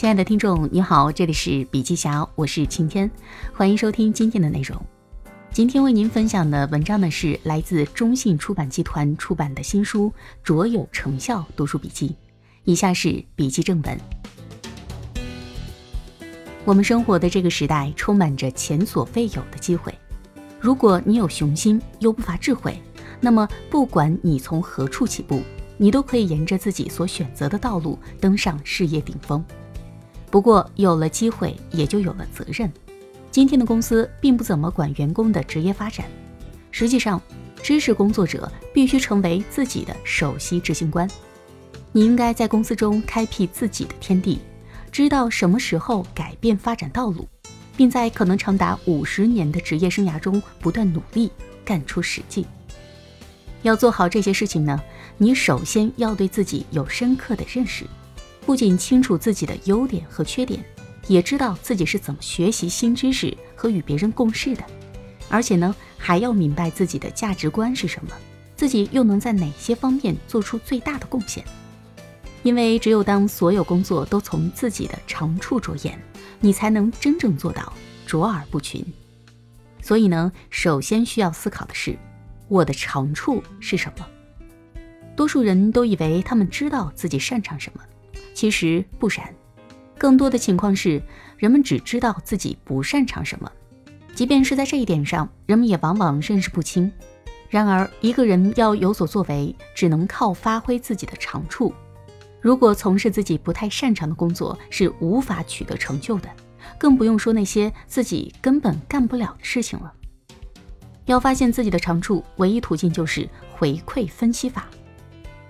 亲爱的听众，你好，这里是笔记侠，我是晴天，欢迎收听今天的内容。今天为您分享的文章呢，是来自中信出版集团出版的新书《卓有成效读书笔记》。以下是笔记正文。我们生活的这个时代充满着前所未有的机会，如果你有雄心又不乏智慧，那么不管你从何处起步，你都可以沿着自己所选择的道路登上事业顶峰。不过，有了机会也就有了责任。今天的公司并不怎么管员工的职业发展，实际上，知识工作者必须成为自己的首席执行官。你应该在公司中开辟自己的天地，知道什么时候改变发展道路，并在可能长达五十年的职业生涯中不断努力，干出实际。要做好这些事情呢，你首先要对自己有深刻的认识，不仅清楚自己的优点和缺点，也知道自己是怎么学习新知识和与别人共事的，而且呢，还要明白自己的价值观是什么，自己又能在哪些方面做出最大的贡献。因为只有当所有工作都从自己的长处着眼，你才能真正做到卓尔不群。所以呢，首先需要思考的是，我的长处是什么？多数人都以为他们知道自己擅长什么，其实不然。更多的情况是，人们只知道自己不擅长什么，即便是在这一点上，人们也往往认识不清。然而，一个人要有所作为，只能靠发挥自己的长处。如果从事自己不太擅长的工作是无法取得成就的，更不用说那些自己根本干不了的事情了。要发现自己的长处，唯一途径就是回馈分析法。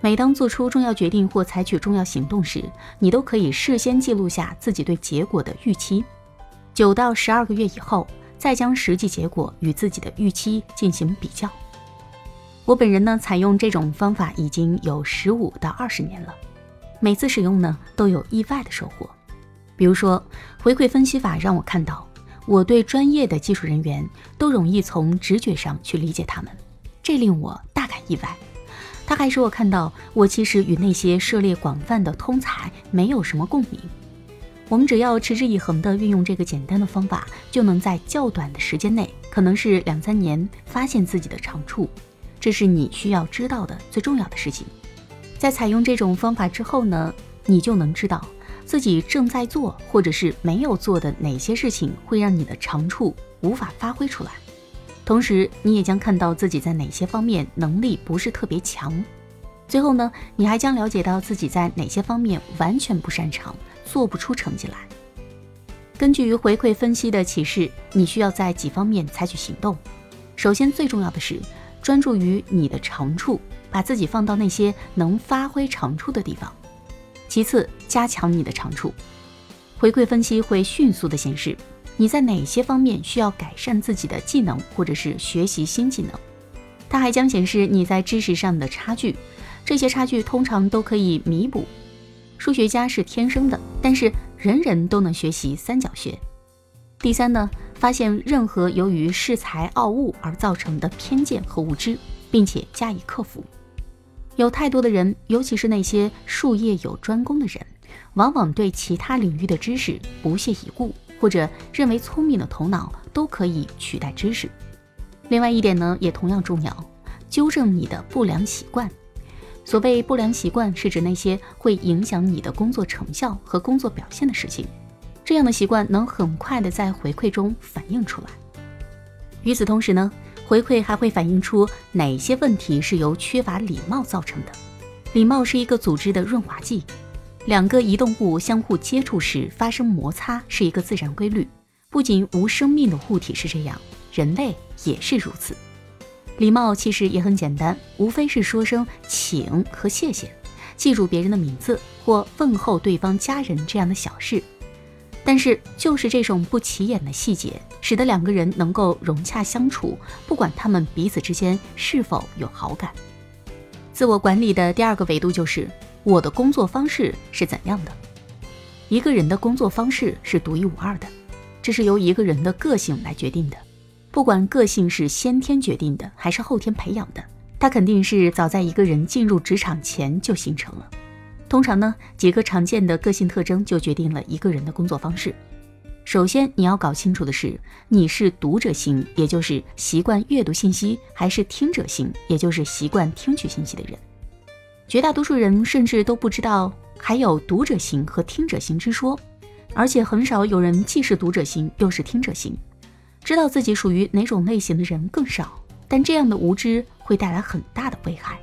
每当做出重要决定或采取重要行动时，你都可以事先记录下自己对结果的预期，九到十二个月以后，再将实际结果与自己的预期进行比较。我本人呢，采用这种方法已经有十五到二十年了。每次使用呢，都有意外的收获。比如说，回馈分析法让我看到，我对专业的技术人员都容易从直觉上去理解他们，这令我大感意外。他还使我看到，我其实与那些涉猎广泛的通才没有什么共鸣。我们只要持之以恒地运用这个简单的方法，就能在较短的时间内，可能是两三年，发现自己的长处。这是你需要知道的最重要的事情。在采用这种方法之后呢，你就能知道自己正在做或者是没有做的哪些事情会让你的长处无法发挥出来。同时，你也将看到自己在哪些方面能力不是特别强。最后呢，你还将了解到自己在哪些方面完全不擅长，做不出成绩来。根据回馈分析的启示，你需要在几方面采取行动。首先，最重要的是专注于你的长处。把自己放到那些能发挥长处的地方。其次，加强你的长处。回馈分析会迅速的显示你在哪些方面需要改善自己的技能，或者是学习新技能。它还将显示你在知识上的差距，这些差距通常都可以弥补。数学家是天生的，但是人人都能学习三角学。第三呢，发现任何由于恃才傲物而造成的偏见和无知，并且加以克服。有太多的人，尤其是那些术业有专攻的人，往往对其他领域的知识不屑一顾，或者认为聪明的头脑都可以取代知识。另外一点呢，也同样重要，纠正你的不良习惯。所谓不良习惯，是指那些会影响你的工作成效和工作表现的事情。这样的习惯能很快的在回馈中反映出来。与此同时呢。回馈还会反映出哪些问题是由缺乏礼貌造成的。礼貌是一个组织的润滑剂，两个移动物相互接触时发生摩擦是一个自然规律。不仅无生命的物体是这样，人类也是如此。礼貌其实也很简单，无非是说声请和谢谢，记住别人的名字或问候对方家人这样的小事。但是，就是这种不起眼的细节，使得两个人能够融洽相处，不管他们彼此之间是否有好感。自我管理的第二个维度就是我的工作方式是怎样的。一个人的工作方式是独一无二的，这是由一个人的个性来决定的。不管个性是先天决定的还是后天培养的，它肯定是早在一个人进入职场前就形成了。通常呢，几个常见的个性特征就决定了一个人的工作方式。首先，你要搞清楚的是，你是读者型，也就是习惯阅读信息，还是听者型，也就是习惯听取信息的人。绝大多数人甚至都不知道还有读者型和听者型之说，而且很少有人既是读者型又是听者型。知道自己属于哪种类型的人更少，但这样的无知会带来很大的危害。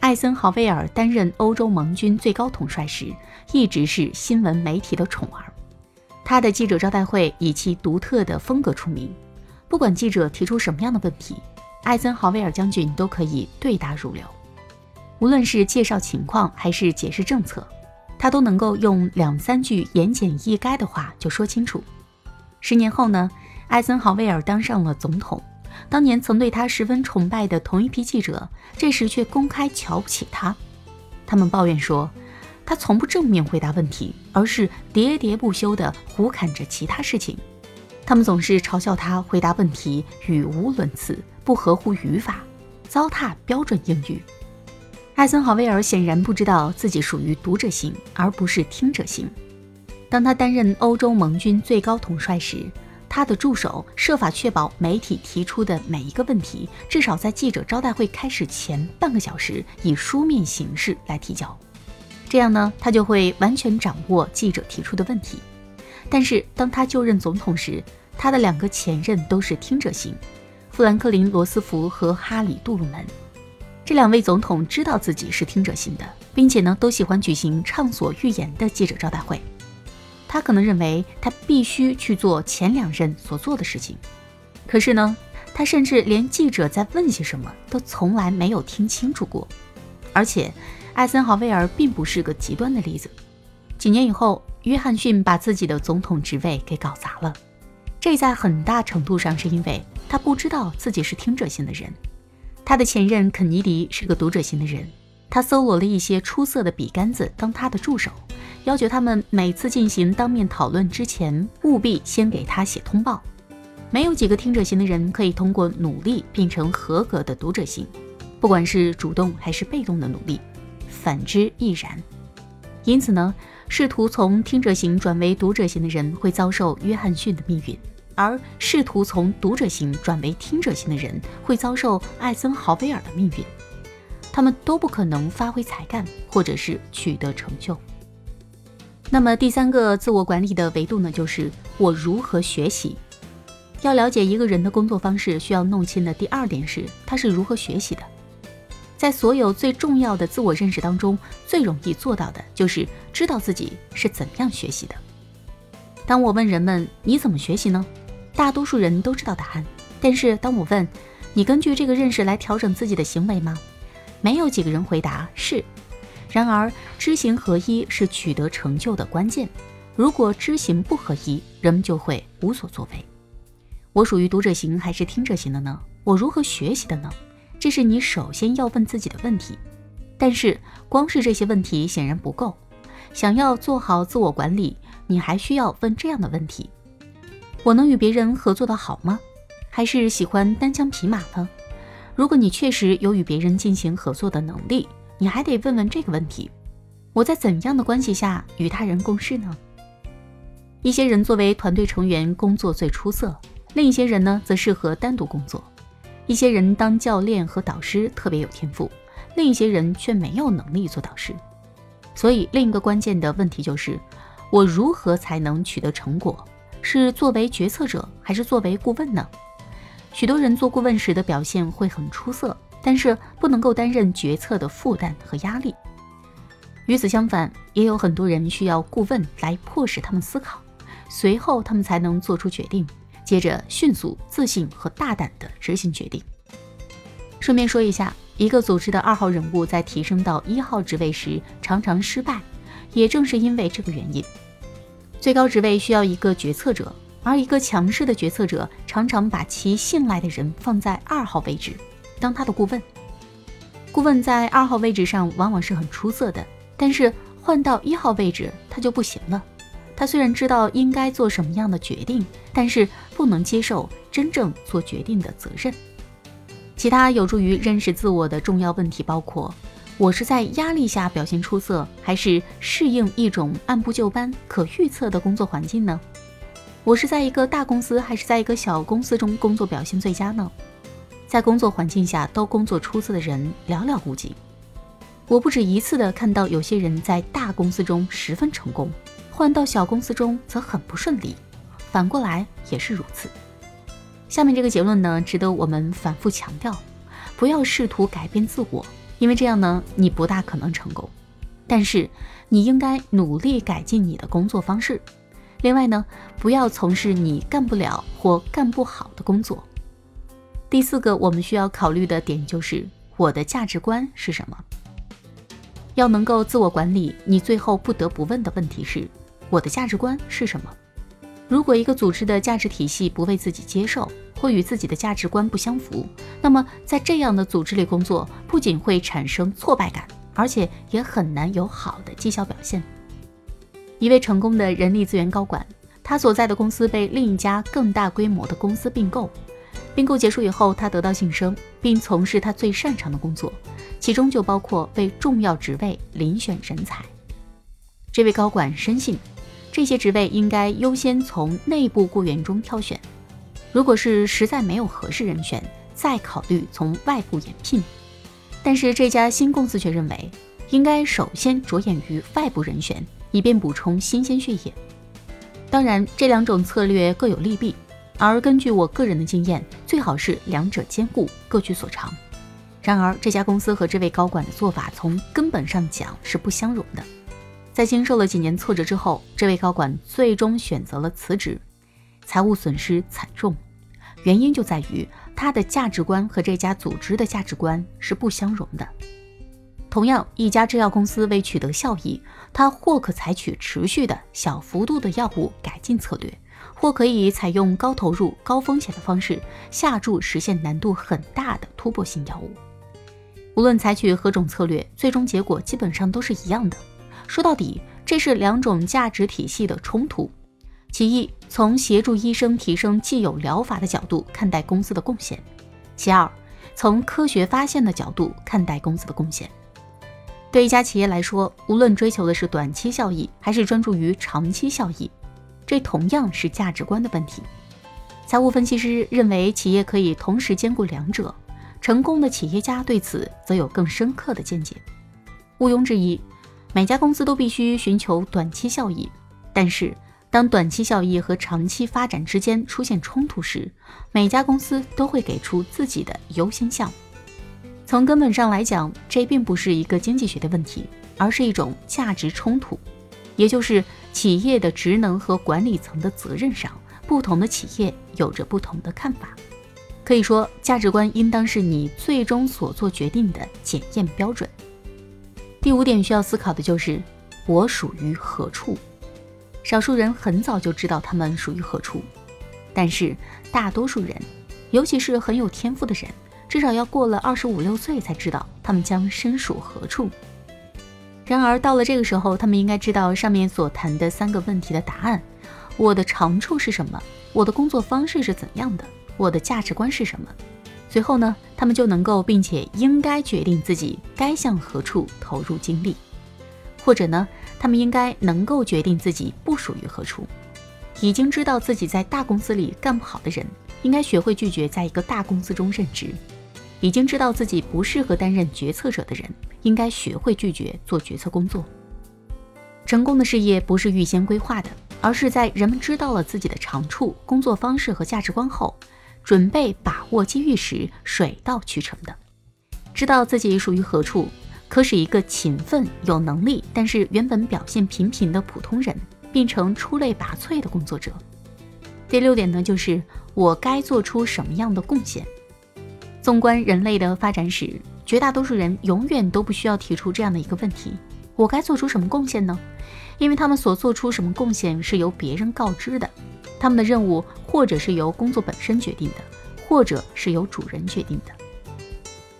艾森豪威尔担任欧洲盟军最高统帅时，一直是新闻媒体的宠儿。他的记者招待会以其独特的风格出名，不管记者提出什么样的问题，艾森豪威尔将军都可以对答如流。无论是介绍情况还是解释政策，他都能够用两三句言简意赅的话就说清楚。十年后呢，艾森豪威尔当上了总统，当年曾对他十分崇拜的同一批记者，这时却公开瞧不起他。他们抱怨说。他从不正面回答问题，而是喋喋不休地胡侃着其他事情。他们总是嘲笑他回答问题语无伦次，不合乎语法，糟蹋标准英语。艾森豪威尔显然不知道自己属于读者型，而不是听者型。当他担任欧洲盟军最高统帅时，他的助手设法确保媒体提出的每一个问题，至少在记者招待会开始前半个小时以书面形式来提交。这样呢，他就会完全掌握记者提出的问题。但是当他就任总统时，他的两个前任都是听者型，富兰克林·罗斯福和哈里·杜鲁门。这两位总统知道自己是听者型的，并且呢，都喜欢举行畅所欲言的记者招待会。他可能认为他必须去做前两任所做的事情，可是呢，他甚至连记者在问些什么都从来没有听清楚过，而且。艾森豪威尔并不是个极端的例子。几年以后，约翰逊把自己的总统职位给搞砸了，这在很大程度上是因为他不知道自己是听者型的人。他的前任肯尼迪是个读者型的人，他搜罗了一些出色的笔杆子当他的助手，要求他们每次进行当面讨论之前，务必先给他写通报。没有几个听者型的人可以通过努力变成合格的读者型，不管是主动还是被动的努力。反之亦然，因此呢，试图从听者型转为读者型的人会遭受约翰逊的命运，而试图从读者型转为听者型的人会遭受艾森豪威尔的命运。他们都不可能发挥才干，或者是取得成就。那么第三个自我管理的维度呢，就是我如何学习。要了解一个人的工作方式，需要弄清的第二点是他是如何学习的。在所有最重要的自我认识当中，最容易做到的就是知道自己是怎样学习的。当我问人们你怎么学习呢？大多数人都知道答案。但是当我问你根据这个认识来调整自己的行为吗？没有几个人回答是。然而知行合一是取得成就的关键。如果知行不合一，人们就会无所作为。我属于读者型还是听者型的呢？我如何学习的呢？这是你首先要问自己的问题，但是光是这些问题显然不够。想要做好自我管理，你还需要问这样的问题：我能与别人合作的好吗？还是喜欢单枪匹马呢？如果你确实有与别人进行合作的能力，你还得问问这个问题：我在怎样的关系下与他人共事呢？一些人作为团队成员工作最出色，另一些人呢则适合单独工作。一些人当教练和导师特别有天赋，另一些人却没有能力做导师。所以，另一个关键的问题就是：我如何才能取得成果？是作为决策者，还是作为顾问呢？许多人做顾问时的表现会很出色，但是不能够担任决策的负担和压力。与此相反，也有很多人需要顾问来迫使他们思考，随后他们才能做出决定。接着，迅速、自信和大胆地执行决定。顺便说一下，一个组织的二号人物在提升到一号职位时常常失败，也正是因为这个原因。最高职位需要一个决策者，而一个强势的决策者常常把其信赖的人放在二号位置，当他的顾问。顾问在二号位置上往往是很出色的，但是换到一号位置，他就不行了。他虽然知道应该做什么样的决定，但是不能接受真正做决定的责任。其他有助于认识自我的重要问题包括：我是在压力下表现出色，还是适应一种按部就班、可预测的工作环境呢？我是在一个大公司，还是在一个小公司中工作表现最佳呢？在工作环境下都工作出色的人寥寥无几。我不止一次的看到有些人在大公司中十分成功，换到小公司中则很不顺利，反过来也是如此。下面这个结论呢，值得我们反复强调：不要试图改变自我。因为这样呢，你不大可能成功，但是你应该努力改进你的工作方式。另外呢，不要从事你干不了或干不好的工作。第四个我们需要考虑的点就是我的价值观是什么。要能够自我管理，你最后不得不问的问题是：我的价值观是什么？如果一个组织的价值体系不为自己接受，或与自己的价值观不相符，那么在这样的组织里工作，不仅会产生挫败感，而且也很难有好的绩效表现。一位成功的人力资源高管，他所在的公司被另一家更大规模的公司并购，并购结束以后，他得到晋升，并从事他最擅长的工作，其中就包括为重要职位遴选人才。这位高管深信。这些职位应该优先从内部雇员中挑选，如果是实在没有合适人选，再考虑从外部延聘。但是这家新公司却认为，应该首先着眼于外部人选，以便补充新鲜血液。当然，这两种策略各有利弊，而根据我个人的经验，最好是两者兼顾，各取所长。然而，这家公司和这位高管的做法，从根本上讲是不相容的。在经受了几年挫折之后，这位高管最终选择了辞职，财务损失惨重。原因就在于他的价值观和这家组织的价值观是不相容的。同样，一家制药公司为取得效益，它或可采取持续的小幅度的药物改进策略，或可以采用高投入、高风险的方式下注实现难度很大的突破性药物。无论采取何种策略，最终结果基本上都是一样的。说到底，这是两种价值体系的冲突。其一，从协助医生提升既有疗法的角度看待公司的贡献；其二，从科学发现的角度看待公司的贡献。对一家企业来说，无论追求的是短期效益，还是专注于长期效益，这同样是价值观的问题。财务分析师认为，企业可以同时兼顾两者。成功的企业家对此则有更深刻的见解。毋庸置疑。每家公司都必须寻求短期效益，但是当短期效益和长期发展之间出现冲突时，每家公司都会给出自己的优先项目。从根本上来讲，这并不是一个经济学的问题，而是一种价值冲突，也就是企业的职能和管理层的责任上，不同的企业有着不同的看法。可以说，价值观应当是你最终所做决定的检验标准。第五点需要思考的就是我属于何处。少数人很早就知道他们属于何处，但是大多数人，尤其是很有天赋的人，至少要过了二十五六岁才知道他们将身属何处。然而到了这个时候，他们应该知道上面所谈的三个问题的答案：我的长处是什么？我的工作方式是怎样的？我的价值观是什么？随后呢，他们就能够并且应该决定自己该向何处投入精力，或者呢，他们应该能够决定自己不属于何处。已经知道自己在大公司里干不好的人，应该学会拒绝在一个大公司中任职；已经知道自己不适合担任决策者的人，应该学会拒绝做决策工作。成功的事业不是预先规划的，而是在人们知道了自己的长处、工作方式和价值观后。准备把握机遇时，水到渠成的，知道自己属于何处，可使一个勤奋、有能力，但是原本表现平平的普通人，变成出类拔萃的工作者。第六点呢，就是我该做出什么样的贡献。纵观人类的发展史，绝大多数人永远都不需要提出这样的一个问题：我该做出什么贡献呢？因为他们所做出什么贡献是由别人告知的。他们的任务，或者是由工作本身决定的，或者是由主人决定的。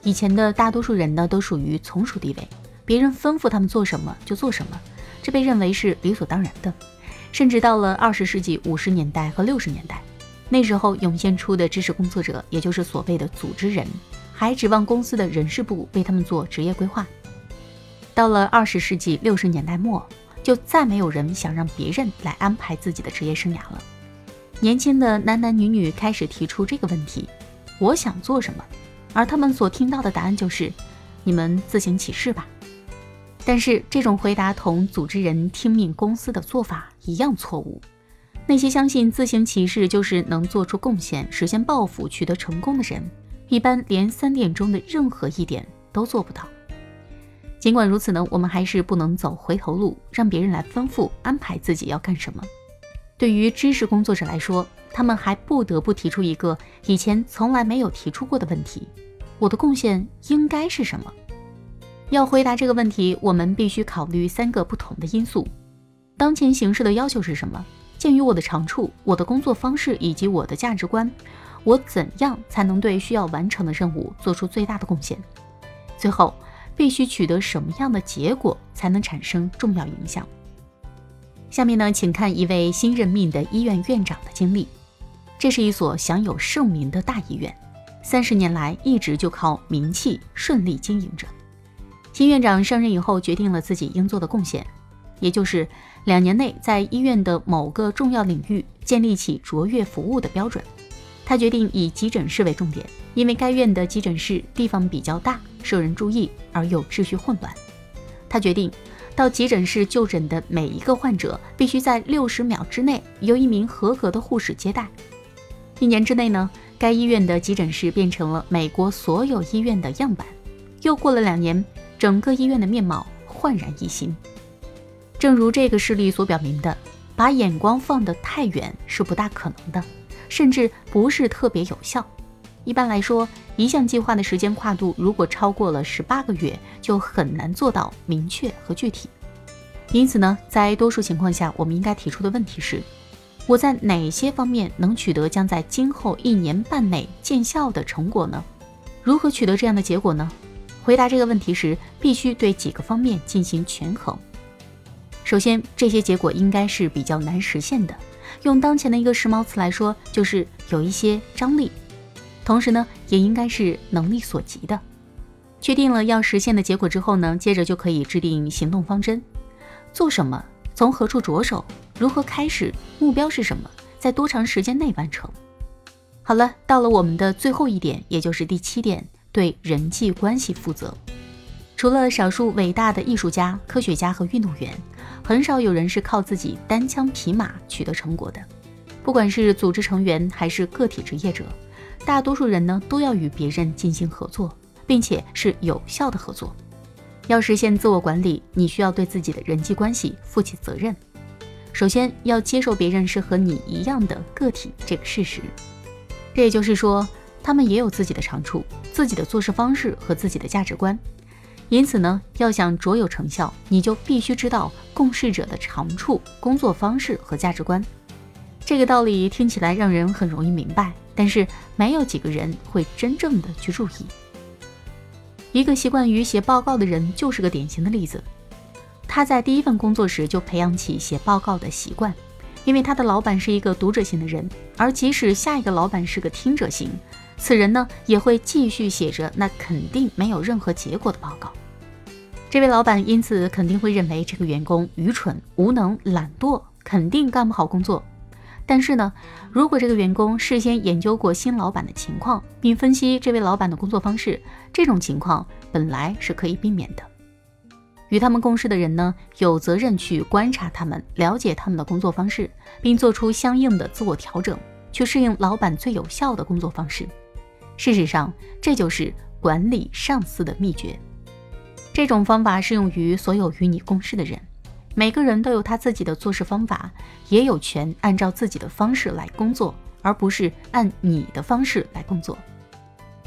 以前的大多数人呢，都属于从属地位，别人吩咐他们做什么就做什么，这被认为是理所当然的。甚至到了二十世纪五十年代和六十年代，那时候涌现出的知识工作者，也就是所谓的组织人，还指望公司的人事部为他们做职业规划。到了二十世纪六十年代末，就再没有人想让别人来安排自己的职业生涯了。年轻的男男女女开始提出这个问题：我想做什么？而他们所听到的答案就是：你们自行其事吧。但是这种回答同组织人听命公司的做法一样错误。那些相信自行其事就是能做出贡献、实现抱负、取得成功的人，一般连三点中的任何一点都做不到。尽管如此呢，我们还是不能走回头路，让别人来吩咐安排自己要干什么。对于知识工作者来说，他们还不得不提出一个以前从来没有提出过的问题：我的贡献应该是什么？要回答这个问题，我们必须考虑三个不同的因素：当前形势的要求是什么？鉴于我的长处、我的工作方式以及我的价值观，我怎样才能对需要完成的任务做出最大的贡献？最后。必须取得什么样的结果才能产生重要影响？下面呢，请看一位新任命的医院院长的经历。这是一所享有盛名的大医院，三十年来一直就靠名气顺利经营着。新院长上任以后，决定了自己应做的贡献，也就是两年内在医院的某个重要领域建立起卓越服务的标准。他决定以急诊室为重点，因为该院的急诊室地方比较大，受人注意而又秩序混乱。他决定到急诊室就诊的每一个患者必须在六十秒之内由一名合格的护士接待。一年之内呢，该医院的急诊室变成了美国所有医院的样板。又过了两年，整个医院的面貌焕然一新。正如这个事例所表明的，把眼光放得太远是不大可能的。甚至不是特别有效。一般来说，一项计划的时间跨度如果超过了十八个月，就很难做到明确和具体。因此呢，在多数情况下，我们应该提出的问题是：我在哪些方面能取得将在今后一年半内见效的成果呢？如何取得这样的结果呢？回答这个问题时，必须对几个方面进行权衡。首先，这些结果应该是比较难实现的。用当前的一个时髦词来说，就是有一些张力，同时呢，也应该是能力所及的。确定了要实现的结果之后呢，接着就可以制定行动方针，做什么，从何处着手，如何开始，目标是什么，在多长时间内完成。好了，到了我们的最后一点，也就是第七点，对人际关系负责。除了少数伟大的艺术家、科学家和运动员，很少有人是靠自己单枪匹马取得成果的。不管是组织成员还是个体职业者，大多数人呢都要与别人进行合作，并且是有效的合作。要实现自我管理，你需要对自己的人际关系负起责任。首先要接受别人是和你一样的个体这个事实，这也就是说，他们也有自己的长处、自己的做事方式和自己的价值观。因此呢，要想卓有成效，你就必须知道共事者的长处、工作方式和价值观。这个道理听起来让人很容易明白，但是没有几个人会真正的去注意。一个习惯于写报告的人就是个典型的例子。他在第一份工作时就培养起写报告的习惯，因为他的老板是一个读者型的人，而即使下一个老板是个听者型，此人呢也会继续写着那肯定没有任何结果的报告。这位老板因此肯定会认为这个员工愚蠢、无能、懒惰，肯定干不好工作。但是呢，如果这个员工事先研究过新老板的情况，并分析这位老板的工作方式，这种情况本来是可以避免的。与他们共事的人呢，有责任去观察他们，了解他们的工作方式，并做出相应的自我调整，去适应老板最有效的工作方式。事实上，这就是管理上司的秘诀。这种方法适用于所有与你共事的人，每个人都有他自己的做事方法，也有权按照自己的方式来工作，而不是按你的方式来工作。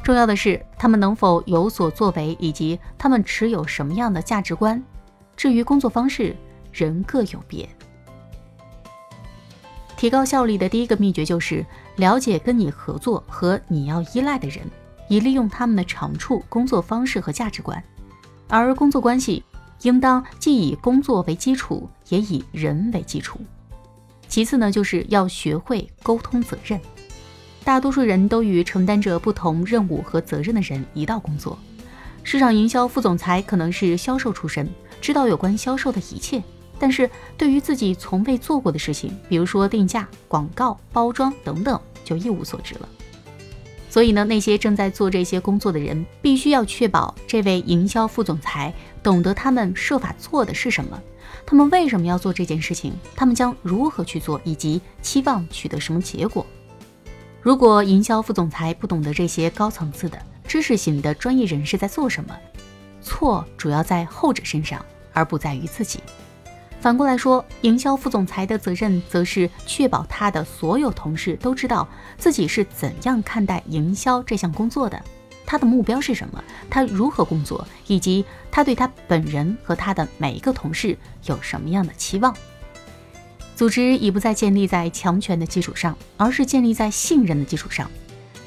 重要的是，他们能否有所作为，以及他们持有什么样的价值观。至于工作方式，人各有别。提高效率的第一个秘诀就是了解跟你合作和你要依赖的人，以利用他们的长处、工作方式和价值观。而工作关系应当既以工作为基础，也以人为基础。其次呢，就是要学会沟通责任。大多数人都与承担着不同任务和责任的人一道工作。市场营销副总裁可能是销售出身，知道有关销售的一切，但是对于自己从未做过的事情，比如说定价、广告、包装等等，就一无所知了。所以呢，那些正在做这些工作的人，必须要确保这位营销副总裁懂得他们设法做的是什么，他们为什么要做这件事情，他们将如何去做，以及期望取得什么结果。如果营销副总裁不懂得这些高层次的知识型的专业人士在做什么，错主要在后者身上，而不在于自己。反过来说，营销副总裁的责任则是确保他的所有同事都知道自己是怎样看待营销这项工作的，他的目标是什么，他如何工作，以及他对他本人和他的每一个同事有什么样的期望。组织已不再建立在强权的基础上，而是建立在信任的基础上。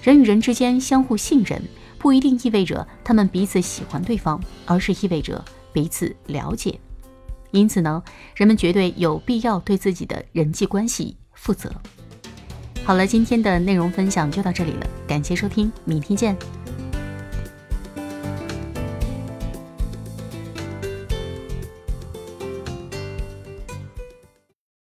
人与人之间相互信任，不一定意味着他们彼此喜欢对方，而是意味着彼此了解。因此呢，人们绝对有必要对自己的人际关系负责。好了，今天的内容分享就到这里了，感谢收听，明天见。